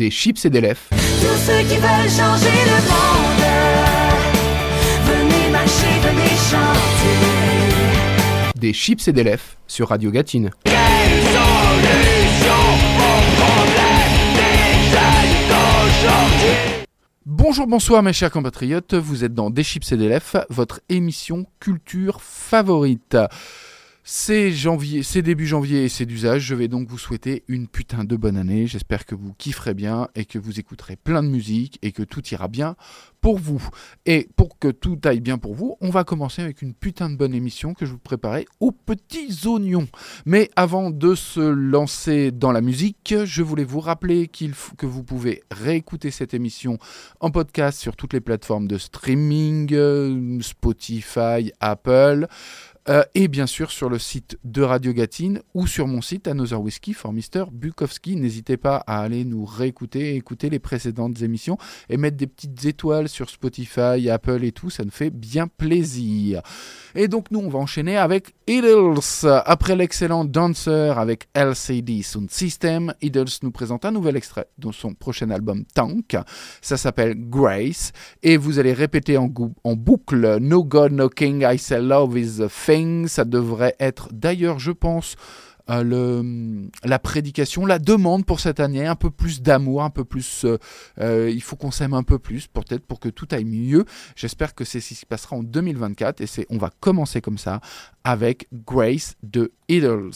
Des chips et des lèvres. Tous ceux qui veulent changer le monde, venez marcher, venez chanter. Des chips et des lèvres sur Radio Gatine. Bonjour, bonsoir mes chers compatriotes, vous êtes dans Des chips et des lèvres, votre émission culture favorite. C'est janvier, c'est début janvier et c'est d'usage. Je vais donc vous souhaiter une putain de bonne année. J'espère que vous kifferez bien et que vous écouterez plein de musique et que tout ira bien pour vous. Et pour que tout aille bien pour vous, on va commencer avec une putain de bonne émission que je vous préparais aux petits oignons. Mais avant de se lancer dans la musique, je voulais vous rappeler qu'il que vous pouvez réécouter cette émission en podcast sur toutes les plateformes de streaming, euh, Spotify, Apple. Euh, et bien sûr sur le site de Radio Gatine ou sur mon site Another Whiskey for Mr. Bukowski. N'hésitez pas à aller nous réécouter, écouter les précédentes émissions et mettre des petites étoiles sur Spotify, Apple et tout, ça nous fait bien plaisir. Et donc nous on va enchaîner avec Idols. Après l'excellent Dancer avec LCD Sound System, Idols nous présente un nouvel extrait de son prochain album Tank. Ça s'appelle Grace et vous allez répéter en, boucle No God, No King, I say love is the Ça devrait être d'ailleurs je pense euh, le, la prédication, la demande pour cette année, un peu plus d'amour, un peu plus. euh, euh, il faut qu'on s'aime un peu plus, peut-être pour que tout aille mieux. J'espère que c'est ce qui se passera en 2024 et c'est, on va commencer comme ça avec Grace de Idols.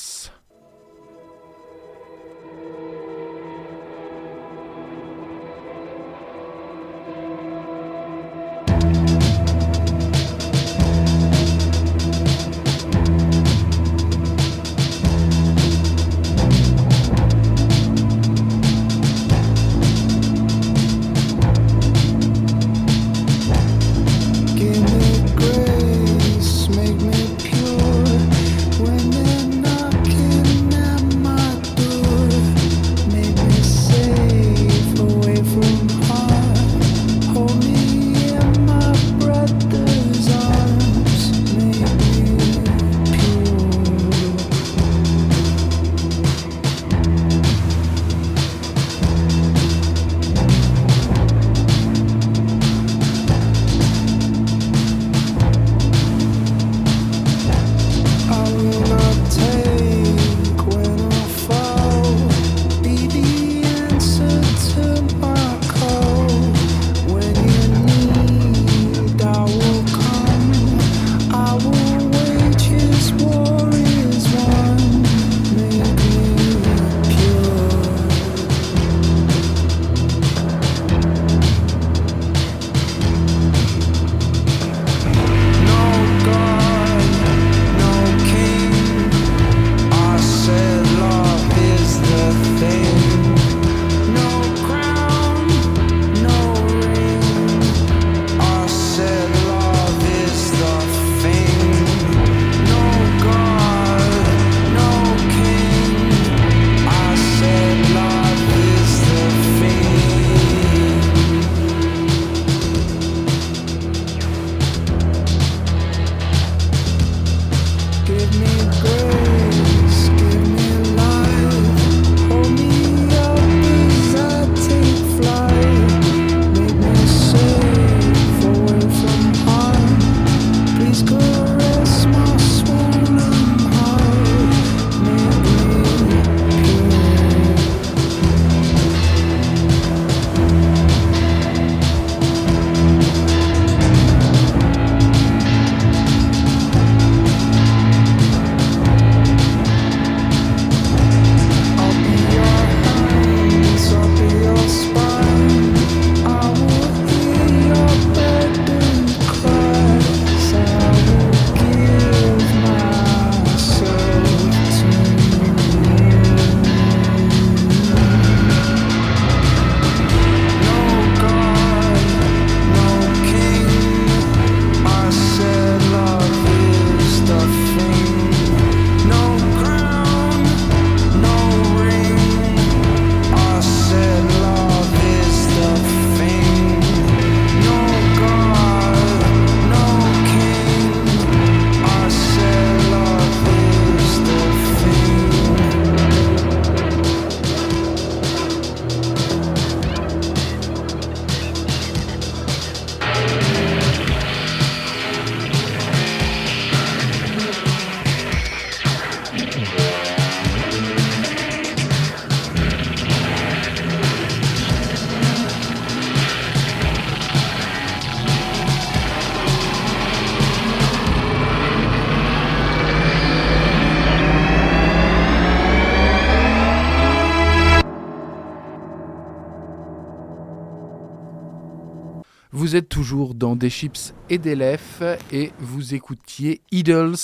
Vous êtes toujours dans des chips et des lèvres et vous écoutiez Idols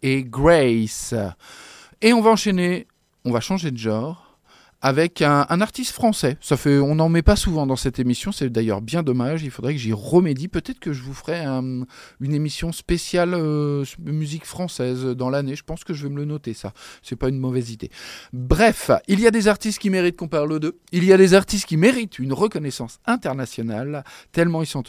et Grace. Et on va enchaîner, on va changer de genre avec un, artiste français. Ça fait, on n'en met pas souvent dans cette émission, c'est d'ailleurs bien dommage. Il faudrait que j'y remédie. Peut-être que je vous ferai un- une émission spéciale euh, musique française dans l'année. Je pense que je vais me le noter, ça. C'est pas une mauvaise idée. Bref, il y a des artistes qui méritent qu'on parle d'eux. Il y a des artistes qui méritent une reconnaissance internationale. Tellement ils sont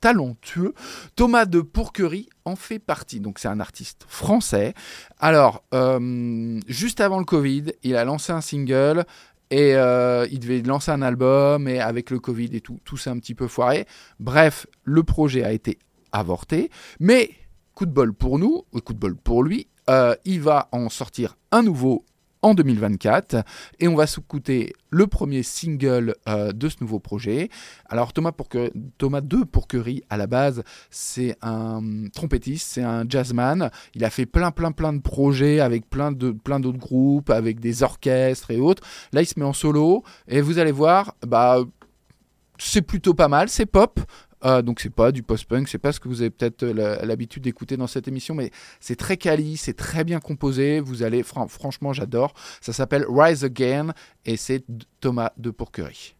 talentueux. Thomas de Pourquerie en fait partie. Donc c'est un artiste français. Alors, euh, juste avant le Covid, il a lancé un single. Et euh, il devait lancer un album, et avec le Covid et tout, tout s'est un petit peu foiré. Bref, le projet a été avorté. Mais, coup de bol pour nous, ou coup de bol pour lui, euh, il va en sortir un nouveau en 2024 et on va s'écouter le premier single euh, de ce nouveau projet. Alors Thomas, Pourque- Thomas de Pourquerie à la base c'est un trompettiste, c'est un jazzman. Il a fait plein plein plein de projets avec plein de plein d'autres groupes, avec des orchestres et autres. Là il se met en solo et vous allez voir, bah c'est plutôt pas mal, c'est pop. Euh, donc c'est pas du post-punk, c'est pas ce que vous avez peut-être euh, l'habitude d'écouter dans cette émission, mais c'est très quali, c'est très bien composé. Vous allez, fran- franchement, j'adore. Ça s'appelle Rise Again et c'est Thomas de Pourquerie.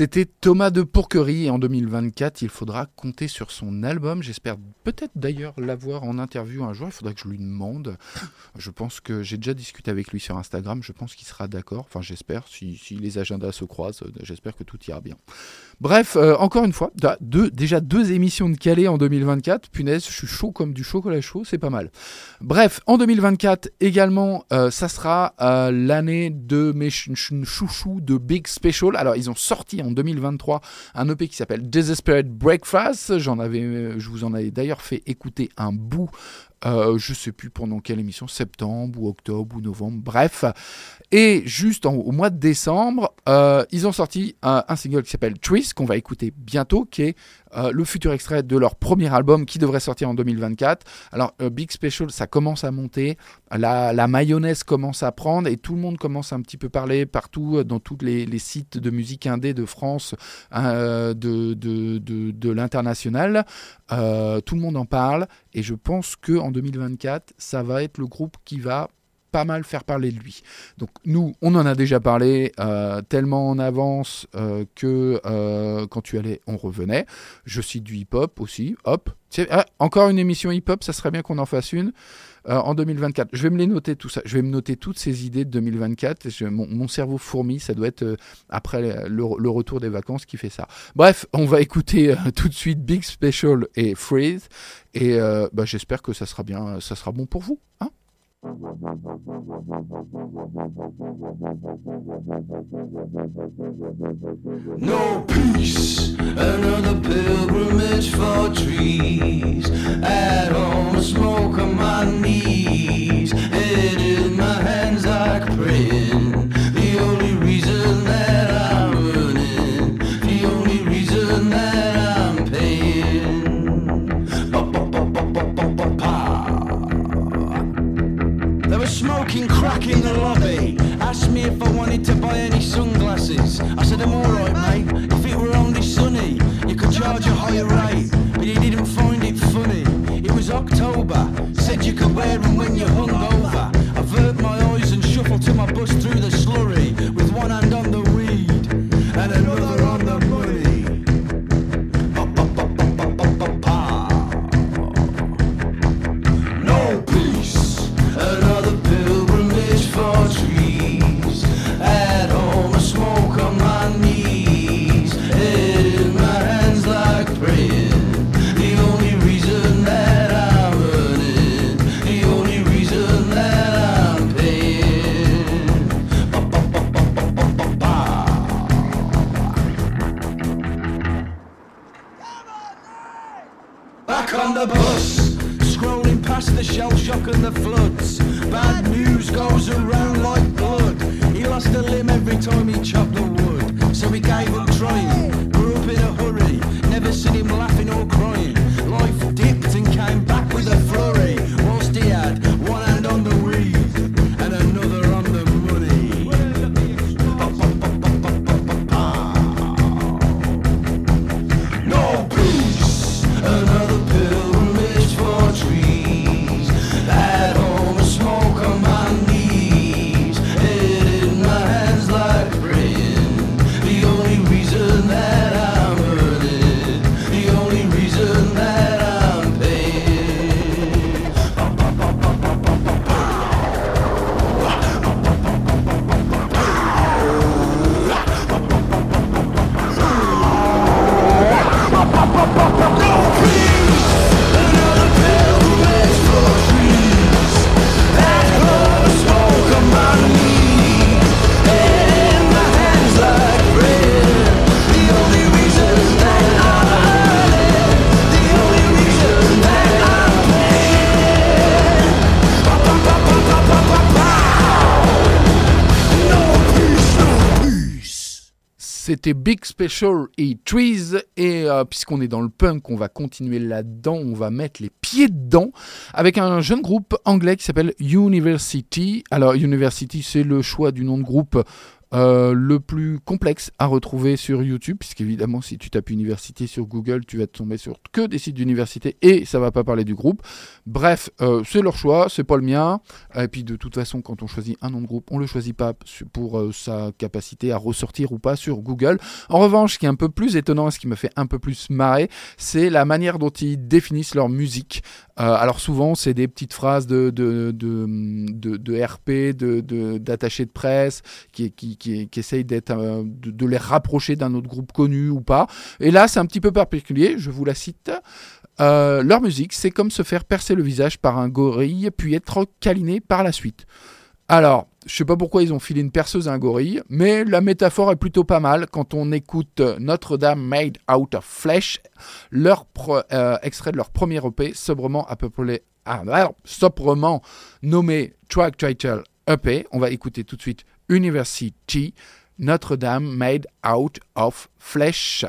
C'était Thomas de Pourquerie et en 2024, il faudra compter sur son album. J'espère peut-être d'ailleurs l'avoir en interview un jour. Il faudra que je lui demande. Je pense que j'ai déjà discuté avec lui sur Instagram. Je pense qu'il sera d'accord. Enfin, j'espère. Si, si les agendas se croisent, euh, j'espère que tout ira bien. Bref, euh, encore une fois, déjà deux émissions de Calais en 2024. Punaise, je suis chaud comme du chocolat chaud, c'est pas mal. Bref, en 2024 également, euh, ça sera euh, l'année de mes ch- ch- chouchous de Big Special. Alors, ils ont sorti en 2023 un EP qui s'appelle Desperate Breakfast. J'en je vous en avais d'ailleurs fait écouter un bout. Euh, je sais plus pendant quelle émission, septembre ou octobre ou novembre, bref. Et juste en- au mois de décembre, euh, ils ont sorti un, un single qui s'appelle Twist, qu'on va écouter bientôt, qui est euh, le futur extrait de leur premier album qui devrait sortir en 2024. Alors, euh, Big Special, ça commence à monter, la, mayonnaise commence à prendre et tout le monde commence à un petit peu parler partout euh, dans tous les, sites de musique indé de France, euh, de, de, de, de l'international. Tout le monde en parle et je pense que en 2024, ça va être le groupe qui va pas mal faire parler de lui. Donc nous, on en a déjà parlé euh, tellement en avance euh, que euh, quand tu allais, on revenait. Je cite du hip-hop aussi. Hop. Ah, encore une émission hip-hop, ça serait bien qu'on en fasse une en 2024. Je vais me les noter tout ça. Je vais me noter toutes ces idées de 2024. Je- mon, cerveau fourmi, ça doit être après le, le retour des vacances qui fait ça. Bref, on va écouter tout de suite Big Special et Freeze. Et bah, j'espère que ça sera bien, ça sera bon pour vous. Hein No peace, another pilgrimage for trees. At home, smoke on my knees, head in my hands like praying. Smoking crack in the lobby. Asked me if I wanted to buy any sunglasses. I said, I'm alright, mate. If it were only sunny, you could charge a higher rate. But he didn't find it funny. It was October. Said you could wear them when you're hungover. I avert my eyes and shuffle to my bus through the slurry. With one hand Back on the bus, scrolling past the shell shock and the floods. Bad news goes around like blood. He lost a limb every time C'était Big Special et Trees. Et euh, puisqu'on est dans le punk, on va continuer là-dedans. On va mettre les pieds dedans avec un jeune groupe anglais qui s'appelle University. Alors, University, c'est le choix du nom de groupe Euh, le plus complexe à retrouver sur YouTube, puisqu'évidemment, si tu tapes université sur Google, tu vas tomber sur que des sites d'université et ça va pas parler du groupe. Bref, euh, c'est leur choix, c'est pas le mien. Et puis de toute façon, quand on choisit un nom de groupe, on le choisit pas pour euh, sa capacité à ressortir ou pas sur Google. En revanche, ce qui est un peu plus étonnant et ce qui me fait un peu plus marrer, c'est la manière dont ils définissent leur musique. Euh, alors souvent, c'est des petites phrases de, de, de, de, de RP, de, de, d'attachés de presse, qui, qui, qui, qui essayent d'être, euh, de, de les rapprocher d'un autre groupe connu ou pas. Et là, c'est un petit peu particulier, je vous la cite. Euh, leur musique, c'est comme se faire percer le visage par un gorille, puis être câliné par la suite. Alors, je sais pas pourquoi ils ont filé une perceuse à un gorille, mais la métaphore est plutôt pas mal quand on écoute Notre-Dame Made Out of Flesh, leur euh, extrait de leur premier EP, sobrement près, ah, alors, sobrement nommé Track Title EP. On va écouter tout de suite University, Notre-Dame Made Out of Flesh.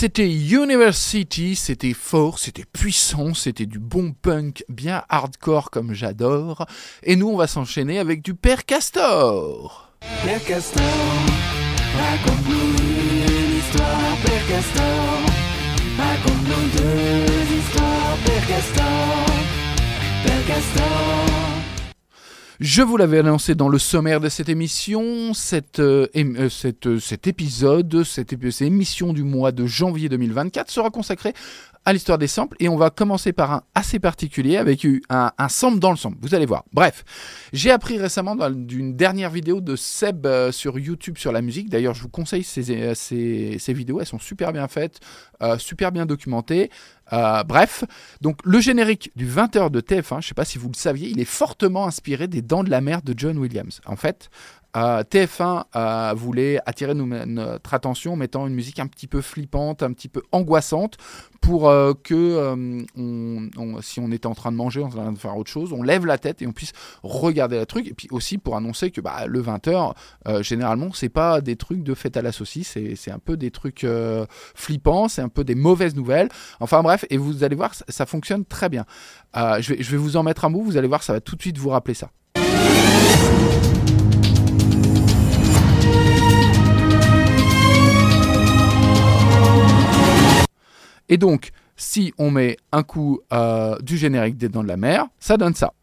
C'était University, c'était fort, c'était puissant, c'était du bon punk bien hardcore comme j'adore. Et nous, on va s'enchaîner avec du Père Castor. Père Castor, raconte-nous une histoire, Père Castor. Raconte-nous deux histoires, Père Castor. Père Castor. Je vous l'avais annoncé dans le sommaire de cette émission, cette, euh, euh, euh, cet épisode, cette, émission du mois de janvier 2024 sera consacrée à l'histoire des samples et on va commencer par un assez particulier avec un, sample dans le sample, vous allez voir. Bref, j'ai appris récemment d'une dernière vidéo de Seb sur YouTube sur la musique, d'ailleurs je vous conseille ces, vidéos, elles sont super bien faites, super bien documentées. Euh, bref, donc le générique du 20h de TF1, je ne sais pas si vous le saviez, il est fortement inspiré des Dents de la Mer de John Williams. En fait, euh, TF1 euh, voulait attirer nous- notre attention en mettant une musique un petit peu flippante, un petit peu angoissante, pour euh, que si on était en train de manger, en train de faire autre chose, on lève la tête et on puisse regarder le truc. Et puis aussi pour annoncer que bah, le 20h, euh, généralement, c'est pas des trucs de fête à la saucisse, c'est un peu des trucs flippants, c'est un peu des mauvaises nouvelles. Enfin bref, et vous allez voir, ça, ça fonctionne très bien. Je, vais, je vais vous en mettre un bout, vous allez voir, ça va tout de suite vous rappeler ça. Et donc, si on met un coup euh, du générique des Dents de la Mer, ça donne ça.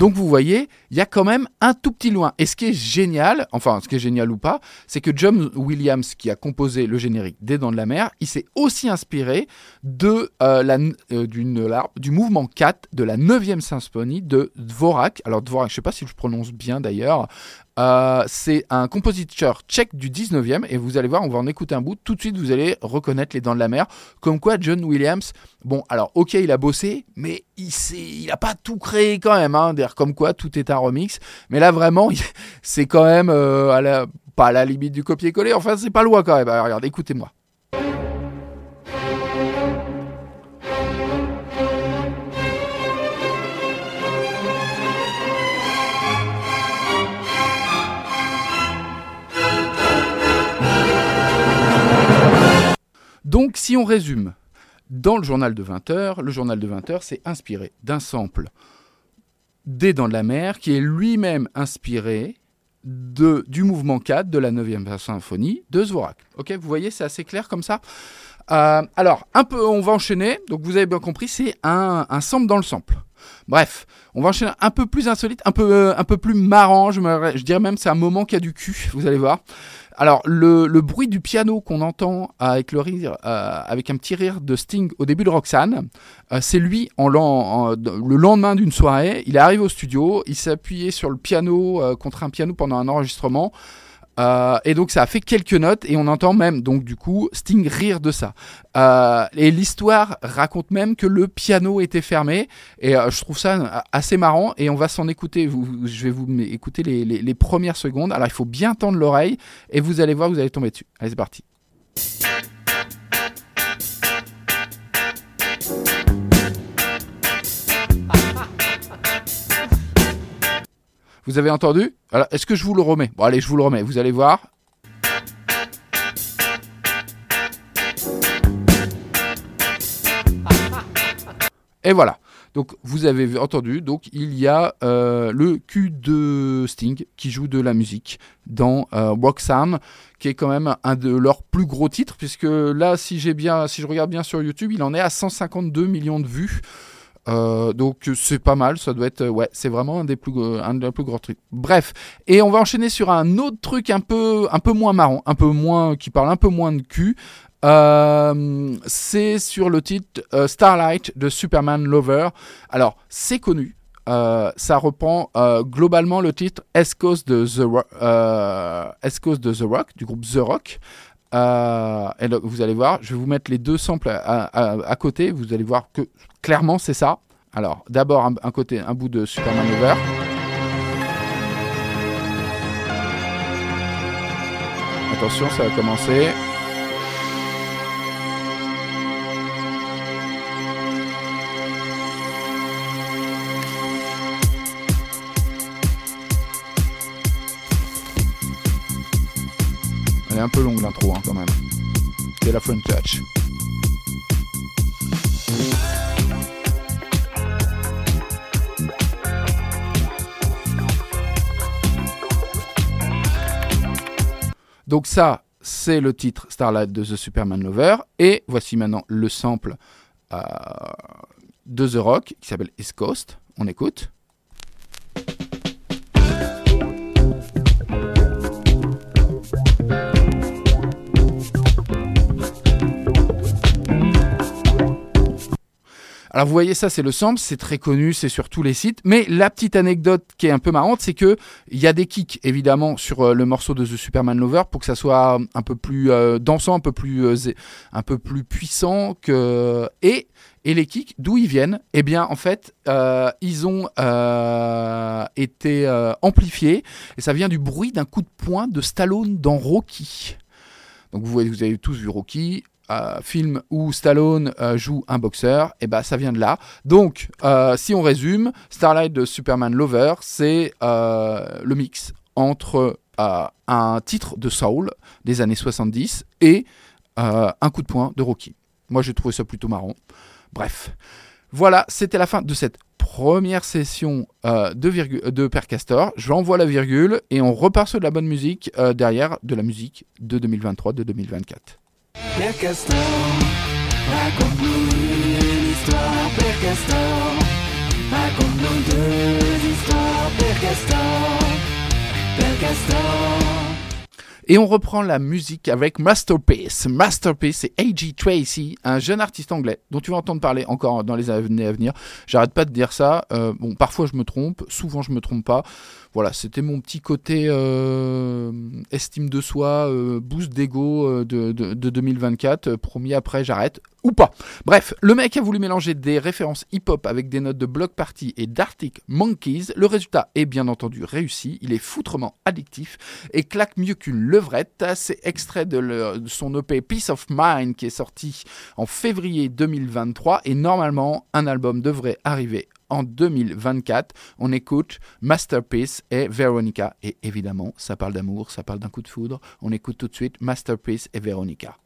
Donc vous voyez, il y a quand même un tout petit loin. Et ce qui est génial, enfin ce qui est génial ou pas, c'est que John Williams, qui a composé le générique des Dents de la Mer, il s'est aussi inspiré de, euh, euh, du mouvement 4 de la 9e symphonie de Dvorak. Alors Dvorak, je ne sais pas si je prononce bien d'ailleurs. Euh, c'est un compositeur tchèque du 19e et vous allez voir, on va en écouter un bout. Tout de suite, vous allez reconnaître les Dents de la Mer. Comme quoi, John Williams, bon, alors ok, il a bossé, mais il il n'a pas tout créé quand même. Hein, D'ailleurs, comme quoi, tout est un remix. Mais là, vraiment, c'est quand même euh, à la, pas à la limite du copier-coller. Enfin, c'est pas loin quand même. Alors, écoutez-moi. Donc, si on résume, dans le journal de 20 heures, le journal de 20 heures s'est inspiré d'un sample des Dents de la Mer, qui est lui-même inspiré du mouvement 4 de la 9e symphonie de Dvorak. Ok, vous voyez, c'est assez clair comme ça. Euh, alors, un peu, on va enchaîner. Donc, vous avez bien compris, c'est un, un sample dans le sample. Bref, on va enchaîner un peu plus insolite, un peu, euh, un peu plus marrant. Je, me- je dirais même c'est un moment qui a du cul, vous allez voir. Alors, le, bruit du piano qu'on entend avec le rire, euh, avec un petit rire de Sting au début de Roxanne, euh, c'est lui en, en- le lendemain d'une soirée. Il est arrivé au studio, il s'est appuyé sur le piano euh, contre un piano pendant un enregistrement. Euh, et donc ça a fait quelques notes et on entend même donc du coup Sting rire de ça. Euh, et l'histoire raconte même que le piano était fermé et euh, je trouve ça assez marrant et on va s'en écouter. Vous, je vais vous écouter les, les- les premières secondes. Alors il faut bien tendre l'oreille et vous allez voir, vous allez tomber dessus. Allez c'est parti. Vous avez entendu Est-ce que je vous le remets Bon, allez, je vous le remets. Vous allez voir. Et voilà. Donc, vous avez entendu. Donc, il y a euh, le cul de Sting qui joue de la musique dans euh, Roxanne, qui est quand même un de leurs plus gros titres, puisque là, si j'ai bien, si je regarde bien sur YouTube, il en est à 152 millions de vues. Euh, donc c'est pas mal, ça doit être ouais, c'est vraiment un des plus un des plus gros trucs. Bref, et on va enchaîner sur un autre truc un peu un peu moins marrant, un peu moins qui parle un peu moins de cul. Euh, c'est sur le titre euh, Starlight de Superman Lover. Alors c'est connu. Euh, ça reprend euh, globalement le titre Est Coast de euh, de The Rock du groupe The Rock. Euh, et donc, vous allez voir, je vais vous mettre les deux samples à, côté. Vous allez voir que clairement c'est ça. Alors d'abord un, un côté, un bout de Superman Over. Attention, ça va commencer. Un peu longue l'intro hein, quand même. C'est la Front Touch. Donc ça, c'est le titre Starlight de The Superman Lover. Et voici maintenant le sample euh, de The Rock qui s'appelle East Coast. On écoute. Alors vous voyez ça, c'est le sample, c'est très connu, c'est sur tous les sites. Mais la petite anecdote qui est un peu marrante, c'est que il y a des kicks évidemment sur euh, le morceau de The Superman Lover pour que ça soit un peu plus euh, dansant, un peu plus euh, un peu plus puissant que et et les kicks, d'où ils viennent? Eh bien, en fait, euh, ils ont été amplifiés et ça vient du bruit d'un coup de poing de Stallone dans Rocky. Donc vous, voyez, vous avez tous vu Rocky, euh, film où Stallone euh, joue un boxeur, et ben ça vient de là. Donc, euh, si on résume, Starlight de Superman Lover, c'est le mix entre un titre de soul des années 70 et un coup de poing de Rocky. Moi, j'ai trouvé ça plutôt marrant. Bref, voilà, c'était la fin de cette première session de, virgu- de Père Castor. J'envoie la virgule et on repart sur de la bonne musique derrière de la musique de 2023, de 2024. Père Castor, raconte-nous Père Castor. Raconte-nous deux histoires, Père Castor. Père Castor. Et on reprend la musique avec Masterpiece. Masterpiece, c'est A.G. Tracy, un jeune artiste anglais dont tu vas entendre parler encore dans les années à venir. J'arrête pas de dire ça. Euh, bon, parfois je me trompe, souvent je me trompe pas. Voilà, c'était mon petit côté euh, estime de soi, euh, boost d'ego euh, de, de, de 2024. Euh, promis, après j'arrête ou pas. Bref, le mec a voulu mélanger des références hip-hop avec des notes de Block Party et d'Arctic Monkeys. Le résultat est bien entendu réussi. Il est foutrement addictif et claque mieux qu'une levrette. C'est extrait de son EP Peace of Mind qui est sorti en février 2023 et normalement un album devrait arriver en 2024. On écoute Masterpiece et Veronica et évidemment ça parle d'amour, ça parle d'un coup de foudre. On écoute tout de suite Masterpiece et Veronica.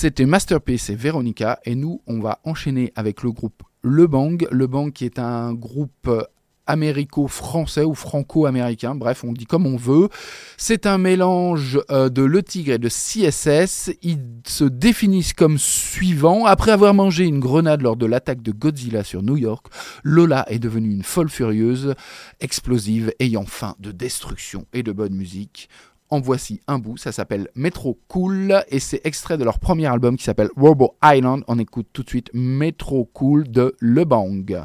C'était Masterpiece et Veronica. Et nous, on va enchaîner avec le groupe Le Bang. Le Bang qui est un groupe euh, américo-français ou franco-américain, bref, on dit comme on veut. C'est un mélange euh, de Le Tigre et de CSS. Ils se définissent comme suivant. Après avoir mangé une grenade lors de l'attaque de Godzilla sur New York, Lola est devenue une folle furieuse, explosive, ayant faim de destruction et de bonne musique. En voici un bout, ça s'appelle Metro Cool et c'est extrait de leur premier album qui s'appelle Robo Island. On écoute tout de suite Metro Cool de Le Bang.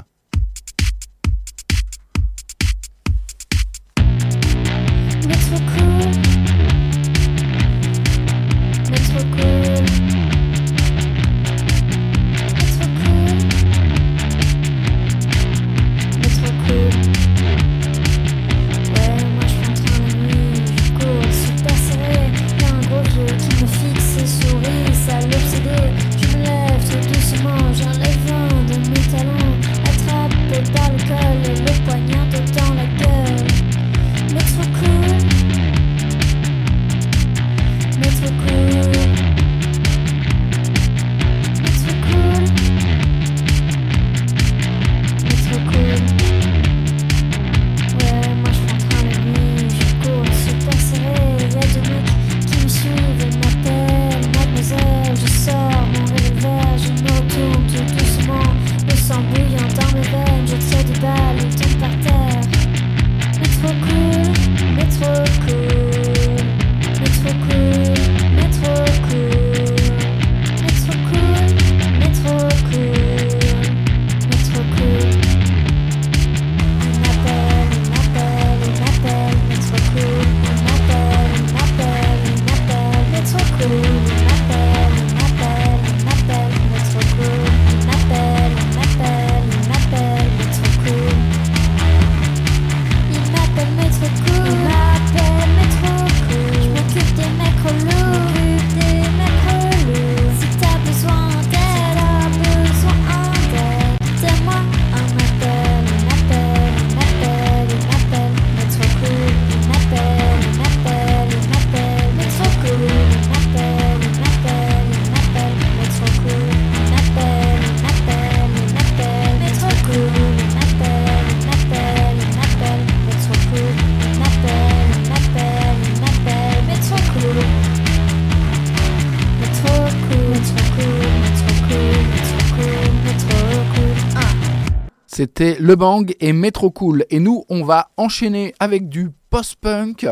C'était Le Bang et Metro Cool. Et nous, on va enchaîner avec du post-punk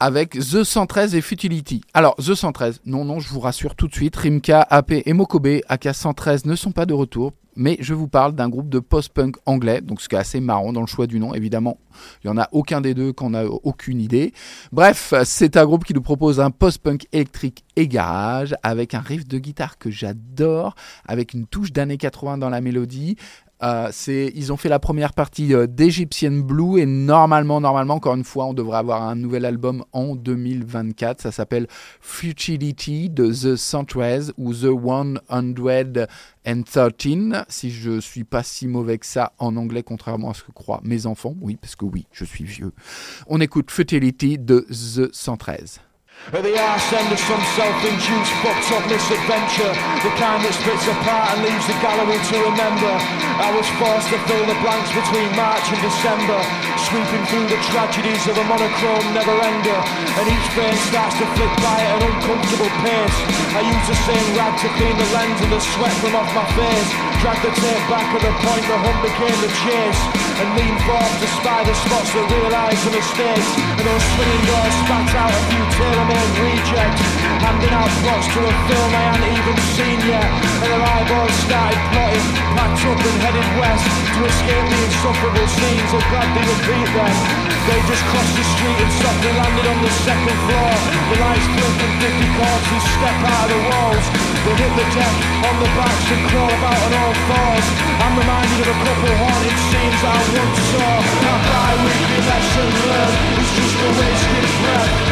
avec The 113 et Futility. Alors, The 113, non, non, je vous rassure tout de suite, Rimka, AP et Mokobe, AK 113 ne sont pas de retour, mais je vous parle d'un groupe de post-punk anglais, donc ce qui est assez marrant dans le choix du nom, évidemment. Il n'y en a aucun des deux qu'on a aucune idée. Bref, c'est un groupe qui nous propose un post-punk électrique et garage, avec un riff de guitare que j'adore, avec une touche d'années 80 dans la mélodie, euh, ils ont fait la première partie euh, d'Egyptian Blue et normalement, normalement, encore une fois, on devrait avoir un nouvel album en 2024. Ça s'appelle Futility de The 113 ou The 113, si je suis pas si mauvais que ça en anglais, contrairement à ce que croient mes enfants. Oui, parce que oui, je suis vieux. On écoute Futility de The 113. At the arse end of some self-induced fucked up misadventure The kind that splits apart and leaves the gallery to remember. I was forced to fill the blanks between March and December Sweeping through the tragedies of a monochrome never-ender And each frame starts to flick by at an uncomfortable pace. I used the same rag to clean the lens and the sweat from off my face. Dragged the tape back at the point the hunt became the chase. And leaned forward to spy the spots that realise the mistakes. And those swinging doors spat out a few tailor-made rejects Handing out plots to a film I hadn't even seen yet. And their eyeballs started plotting Packed up and headed west. To escape the insufferable scenes I'll gladly repeat them. They just crossed the street and softly landed on the second floor. The lights blink and 50 corpses step out of the walls. They hit the deck on the backs and crawl about on all fours. I'm reminded of a couple haunted scenes I once saw. Our bi-weekly lesson learned is just a wasted breath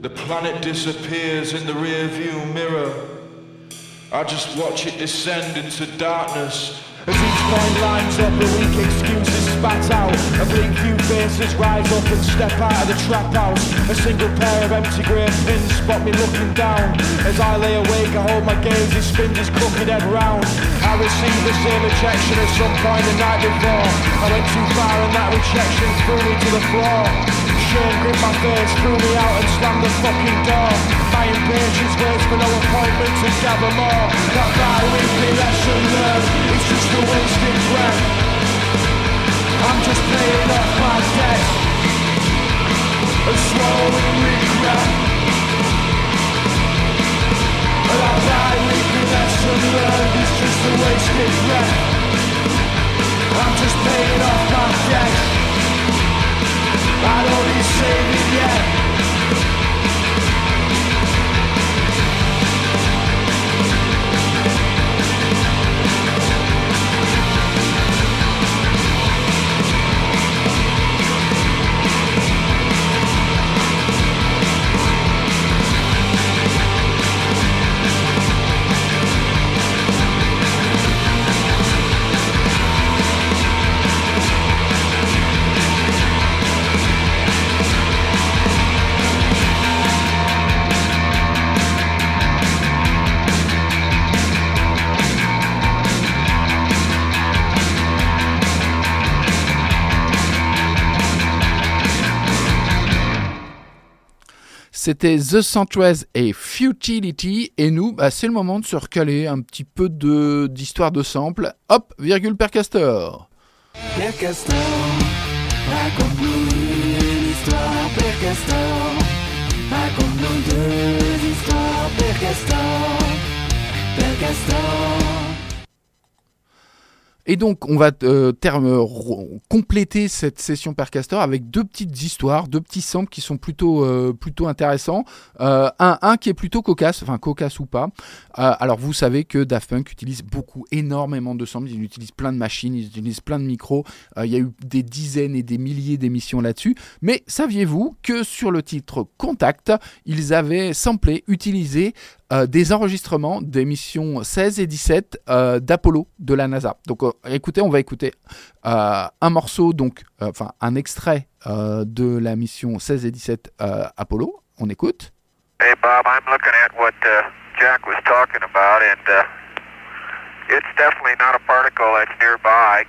The planet disappears in the rear view mirror. I just watch it descend into darkness. As each point lines up, the weak excuses spat out. A bleak few faces rise up and step out of the trap house. A single pair of empty grey pins spot me looking down. As I lay awake, I hold my gaze, he spins his crooked head round. I received the same rejection at some point the night before. I went too far and that rejection threw me to the floor. Shame gripped my face, threw me out and slammed the fucking door. My impatience waits for no appointment to gather more. That bi-weekly lesson learned, it's just a wasted breath. I'm just paying off my debt and swallowing regret. And that bi-weekly lesson learned is just a wasted breath. I'm just paying off my debt. I don't need saving yet. C'était The Centrez et Futility. Et nous, bah, c'est le moment de se recaler un petit peu de d'histoire de sample. Hop, virgule per castor. Père Castor, raconte-nous une histoire, Père Castor. Raconte-nous deux histoires, Père Castor. Et donc, on va euh, compléter cette session per castor avec deux petites histoires, deux petits samples qui sont plutôt, euh, plutôt intéressants. Euh, un, un qui est plutôt cocasse, enfin cocasse ou pas. Euh, alors, vous savez que Daft Punk utilise beaucoup, énormément de samples. Ils utilisent plein de machines, ils utilisent plein de micros. Il y a eu des dizaines et des milliers d'émissions là-dessus. Mais saviez-vous que sur le titre Contact, ils avaient samplé, utilisé euh, des enregistrements des missions 16 et 17 euh, d'Apollo de la NASA. Donc euh, écoutez, on va écouter un morceau, donc enfin un extrait de la mission 16 et 17 euh, Apollo. On écoute. Hey Bob, I'm looking at what uh, Jack was talking about, and uh, it's definitely not a particle that's nearby.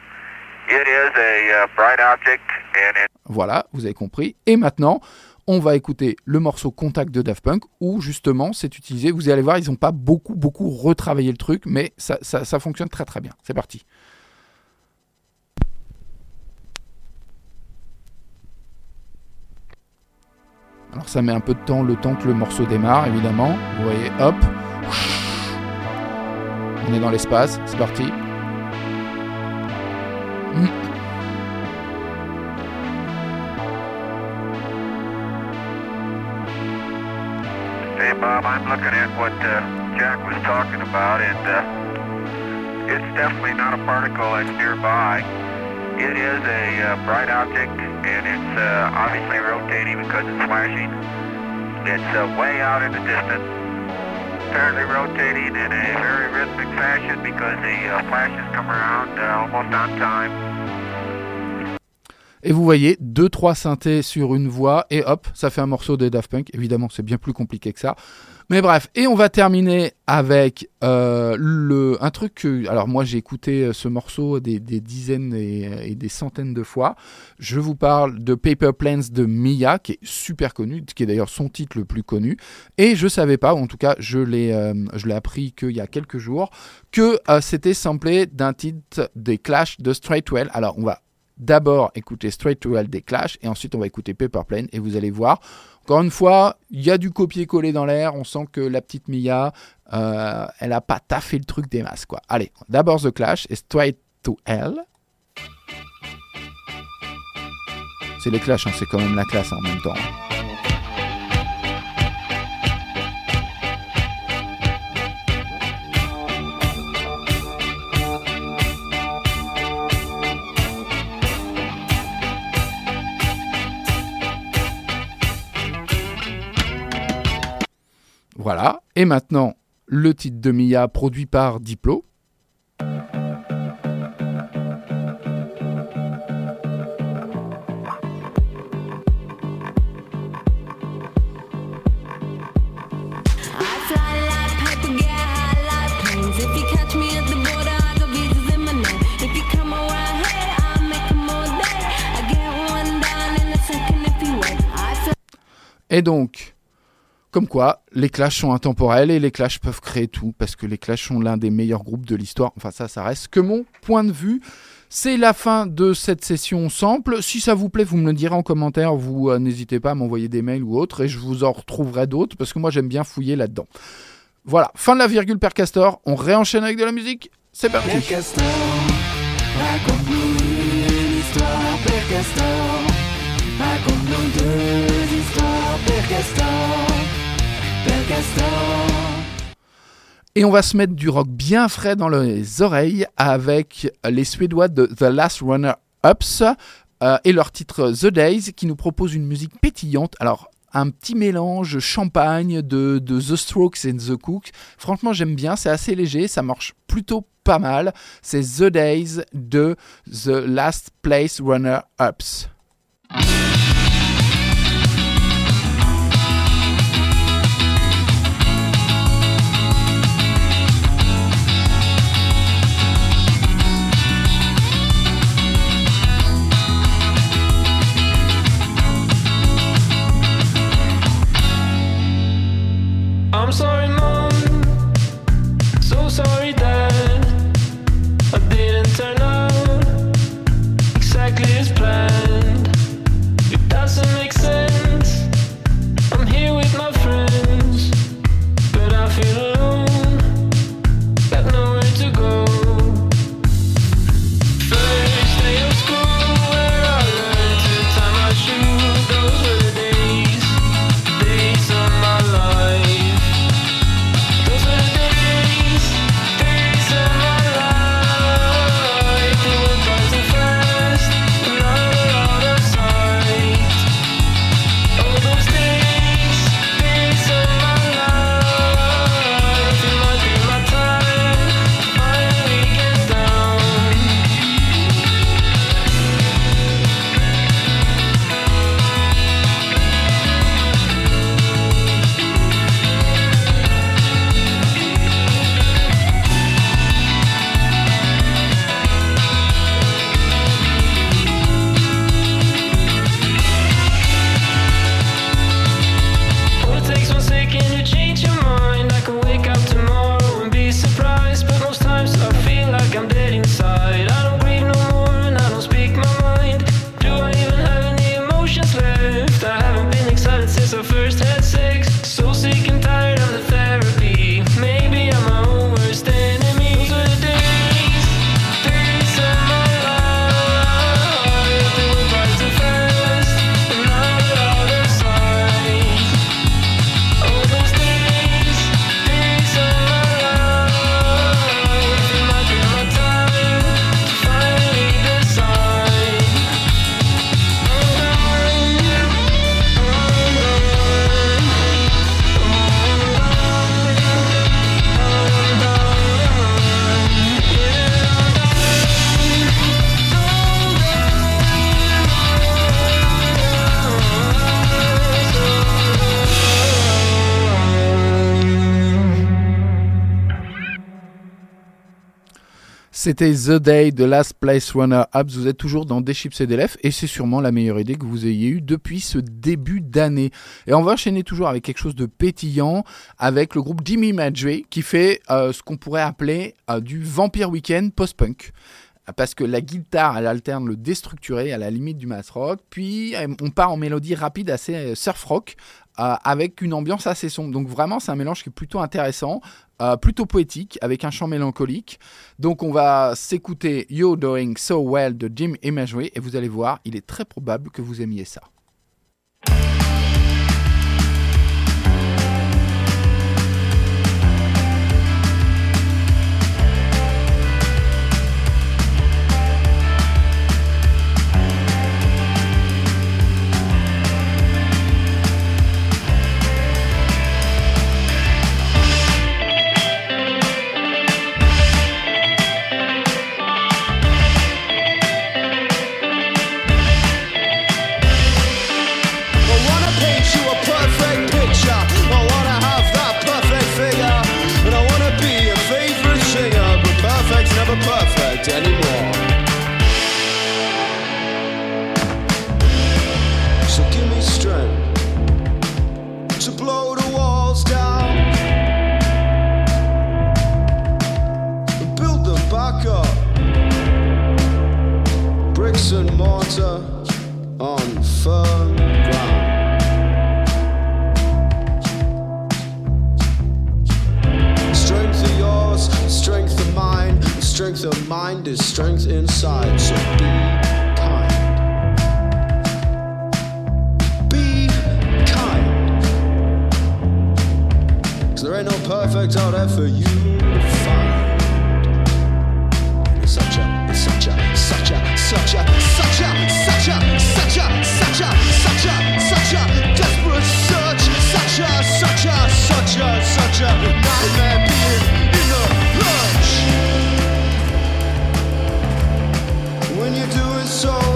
It is a uh, bright object, and it Voilà, vous avez compris. Et maintenant, on va écouter le morceau Contact de Daft Punk où justement c'est utilisé. Vous allez voir, ils n'ont pas beaucoup, beaucoup retravaillé le truc, mais ça, ça, fonctionne très très bien. C'est parti. Alors ça met un peu de temps, le temps que le morceau démarre, évidemment. Vous voyez, hop. On est dans l'espace, c'est parti. Hey looking at what uh, Jack was talking about, and uh, it's definitely not a particle that's nearby. It is a uh, bright object, and it's uh, obviously rotating because it's flashing. It's uh, way out in the distance, apparently rotating in a very rhythmic fashion because the uh, flashes come around almost on time. Et vous voyez, deux trois synthés sur une voix, et hop, ça fait un morceau de Daft Punk. Évidemment, c'est bien plus compliqué que ça. Mais bref, et on va terminer avec euh, le, un truc que... Alors moi, j'ai écouté euh, ce morceau des, dizaines et, des centaines de fois. Je vous parle de Paper Planes de Mia, qui est super connu, qui est d'ailleurs son titre le plus connu. Et je savais pas, ou en tout cas, je l'ai euh, je l'ai appris qu'il y a quelques jours, que c'était samplé d'un titre des Clash de Straightwell. Alors, on va d'abord écouter Straight to des Clash et ensuite on va écouter Paper Plane et vous allez voir. Encore une fois, il y a du copier-coller dans l'air. On sent que la petite Mia, euh, elle a pas taffé le truc des masses. Quoi. Allez, d'abord The Clash et Straight to Hell. C'est les Clash, hein, c'est quand même la classe hein, en même temps. Voilà. Et maintenant, le titre de Mia produit par Diplo. Et donc, comme quoi, les Clash sont intemporels et les Clash peuvent créer tout, parce que les Clash sont l'un des meilleurs groupes de l'histoire. Enfin, ça, ça reste que mon point de vue. C'est la fin de cette session sample. Si ça vous plaît, vous me le direz en commentaire. Vous euh, n'hésitez pas à m'envoyer des mails ou autres, et je vous en retrouverai d'autres, parce que moi j'aime bien fouiller là-dedans. Voilà, fin de la virgule per castor. On réenchaîne avec de la musique. C'est parti. Castor, raconte-nous Castor. Raconte-nous deux histoires, Castor. Et on va se mettre du rock bien frais dans les oreilles avec les Suédois de The Last Runner Ups euh, et leur titre The Days qui nous propose une musique pétillante. Alors, un petit mélange champagne de, de The Strokes et The Cook. Franchement, j'aime bien, c'est assez léger, ça marche plutôt pas mal. C'est The Days de The Last Place Runner Ups. I'm sorry, C'était The Day de Last Place Runner Up. Vous êtes toujours dans Des Chips et des et c'est sûrement la meilleure idée que vous ayez eue depuis ce début d'année. Et on va enchaîner toujours avec quelque chose de pétillant avec le groupe Jimmy Madre qui fait euh, ce qu'on pourrait appeler euh, du Vampire Weekend post-punk. Parce que la guitare, elle alterne le déstructuré à la limite du math rock, puis euh, on part en mélodie rapide assez surf rock avec une ambiance assez sombre. Donc vraiment, c'est un mélange qui est plutôt intéressant, euh, plutôt poétique, avec un chant mélancolique. Donc on va s'écouter You're Doing So Well de Jim Imagery et vous allez voir, il est très probable que vous aimiez ça. and mortar on firm ground. Strength of yours, strength of mine, strength of mind is strength inside, so be. kind, be kind. 'Cause there ain't no perfect out there for you so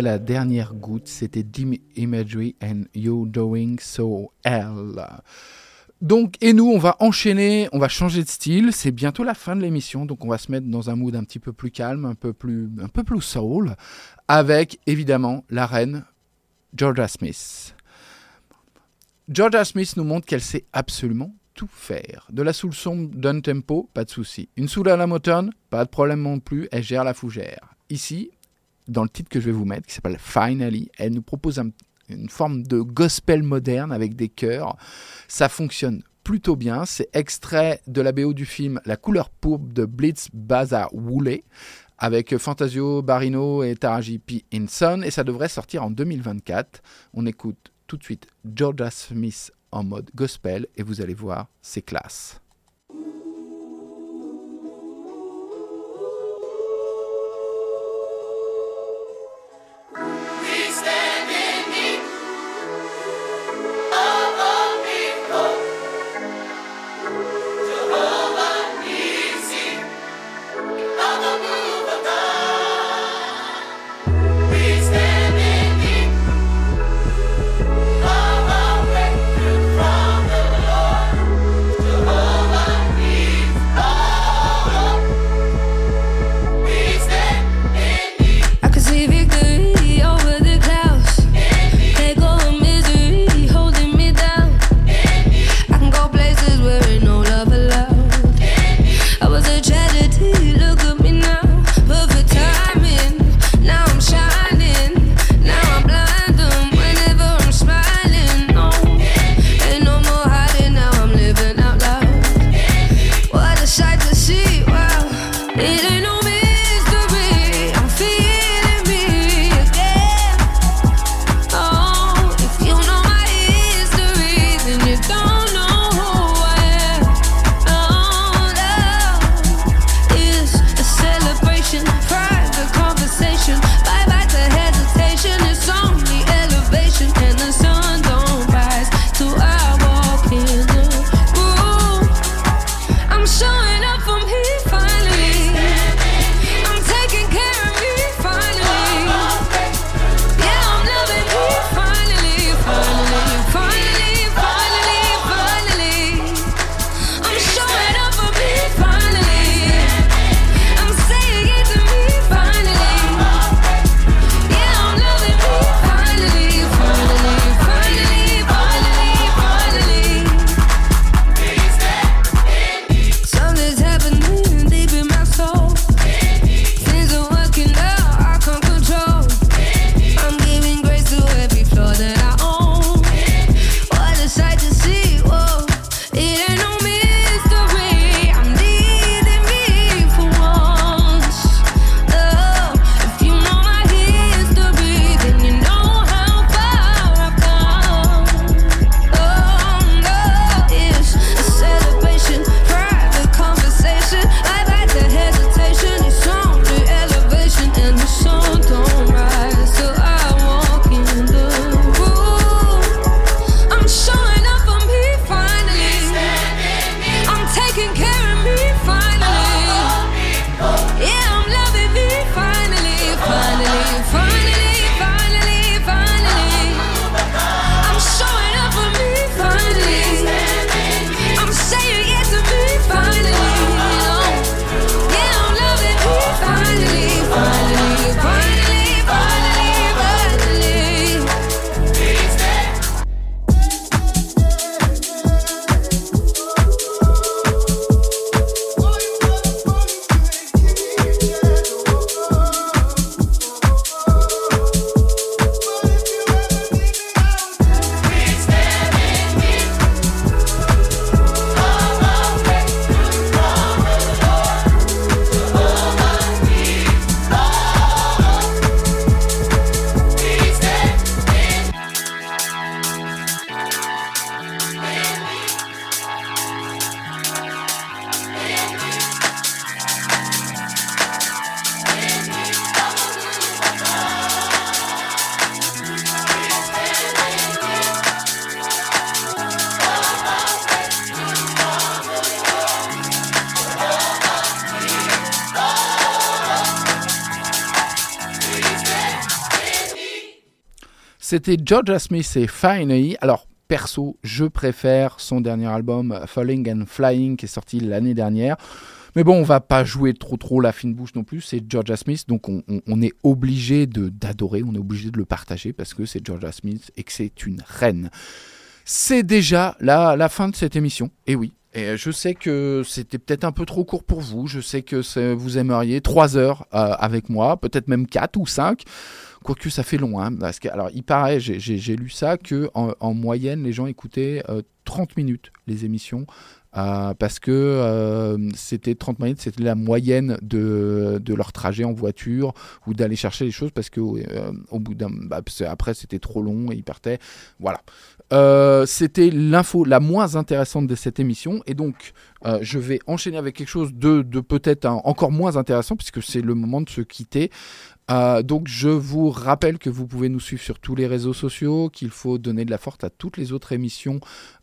La dernière goutte, c'était Dim Imagery and You Doing So Hell. Donc, et nous, on va enchaîner, on va changer de style. C'est bientôt la fin de l'émission, donc on va se mettre dans un mood un petit peu plus calme, un peu plus, un peu plus soul, avec évidemment la reine Georgia Smith. Georgia Smith nous montre qu'elle sait absolument tout faire. De la soul sombre d'un tempo, pas de souci. Une soul à la Motown, pas de problème non plus, elle gère la fougère. Ici, dans le titre que je vais vous mettre, qui s'appelle Finally, elle nous propose un- une forme de gospel moderne avec des chœurs. Ça fonctionne plutôt bien. C'est extrait de la BO du film La couleur pourpre de Blitz Baza Woolley avec Fantasio Barino et Taraji P. Hinson et ça devrait sortir en 2024. On écoute tout de suite Georgia Smith en mode gospel et vous allez voir, c'est classe. C'était Georgia Smith et Finally. Alors, perso, je préfère son dernier album Falling and Flying qui est sorti l'année dernière. Mais bon, on va pas jouer trop trop la fine bouche non plus. C'est Georgia Smith, donc on, est obligé d'adorer, on est obligé de le partager parce que c'est Georgia Smith et que c'est une reine. C'est déjà la, la fin de cette émission. Et oui. Et je sais que c'était peut-être un peu trop court pour vous. Je sais que vous aimeriez trois heures euh, avec moi, peut-être même quatre ou cinq. Quoique ça fait long, hein, parce que, alors il paraît, j'ai- lu ça, que en, en moyenne les gens écoutaient euh, 30 minutes les émissions, euh, parce que euh, c'était 30 minutes, c'était la moyenne de, de leur trajet en voiture ou d'aller chercher les choses, parce que euh, au bout d'un, bah, après c'était trop long et ils partaient, voilà. Euh, c'était l'info la moins intéressante de cette émission, et donc euh, je vais enchaîner avec quelque chose de, de peut-être un- encore moins intéressant, puisque c'est le moment de se quitter. Euh, donc je vous rappelle que vous pouvez nous suivre sur tous les réseaux sociaux, qu'il faut donner de la force à toutes les autres émissions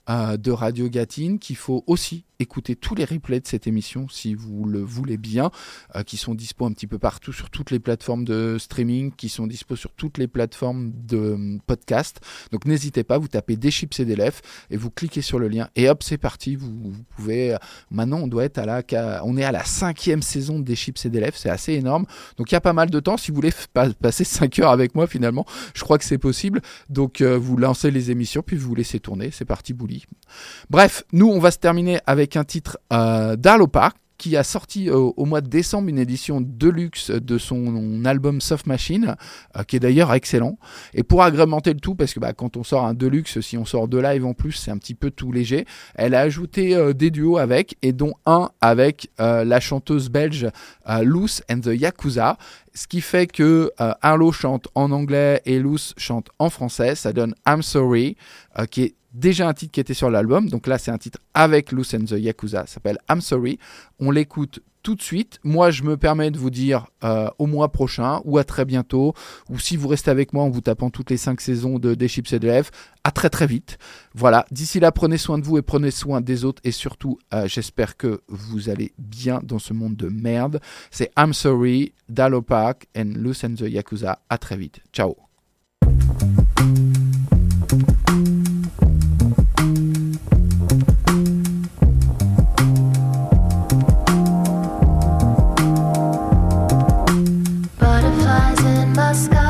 euh, de Radio Gatine, qu'il faut aussi écouter tous les replays de cette émission si vous le voulez bien, euh, qui sont dispo un petit peu partout sur toutes les plateformes de streaming, qui sont dispo sur toutes les plateformes de euh, podcast. Donc n'hésitez pas, vous tapez des chips et des et vous cliquez sur le lien et hop c'est parti. Vous, pouvez. euh, Maintenant on doit être à la, on est à la cinquième saison des chips et des c'est assez énorme. Donc il y a pas mal de temps. Si vous voulez passer 5 heures avec moi finalement, je crois que c'est possible. Donc euh, vous lancez les émissions puis vous laissez tourner. C'est parti bouli. Bref, nous on va se terminer avec un titre euh, Park qui a sorti euh, au mois de décembre une édition deluxe de son album Soft Machine, euh, qui est d'ailleurs excellent. Et pour agrémenter le tout, parce que bah, quand on sort un deluxe, si on sort deux live en plus, c'est un petit peu tout léger, elle a ajouté euh, des duos avec, et dont un avec la chanteuse belge Loose and the Yakuza. Ce qui fait que Arlo chante en anglais et Loose chante en français. Ça donne I'm Sorry, qui est déjà un titre qui était sur l'album. Donc là, c'est un titre avec Loose and the Yakuza. S'appelle I'm Sorry. On l'écoute tout de suite. Moi, je me permets de vous dire euh, au mois prochain ou à très bientôt. Ou si vous restez avec moi en vous tapant toutes les cinq saisons de Des Chips et de Lèvres, à très très vite. Voilà. D'ici là, prenez soin de vous et prenez soin des autres. Et surtout, euh, j'espère que vous allez bien dans ce monde de merde. C'est I'm Sorry, Dalopak and Loose and the Yakuza. À très vite. Ciao. In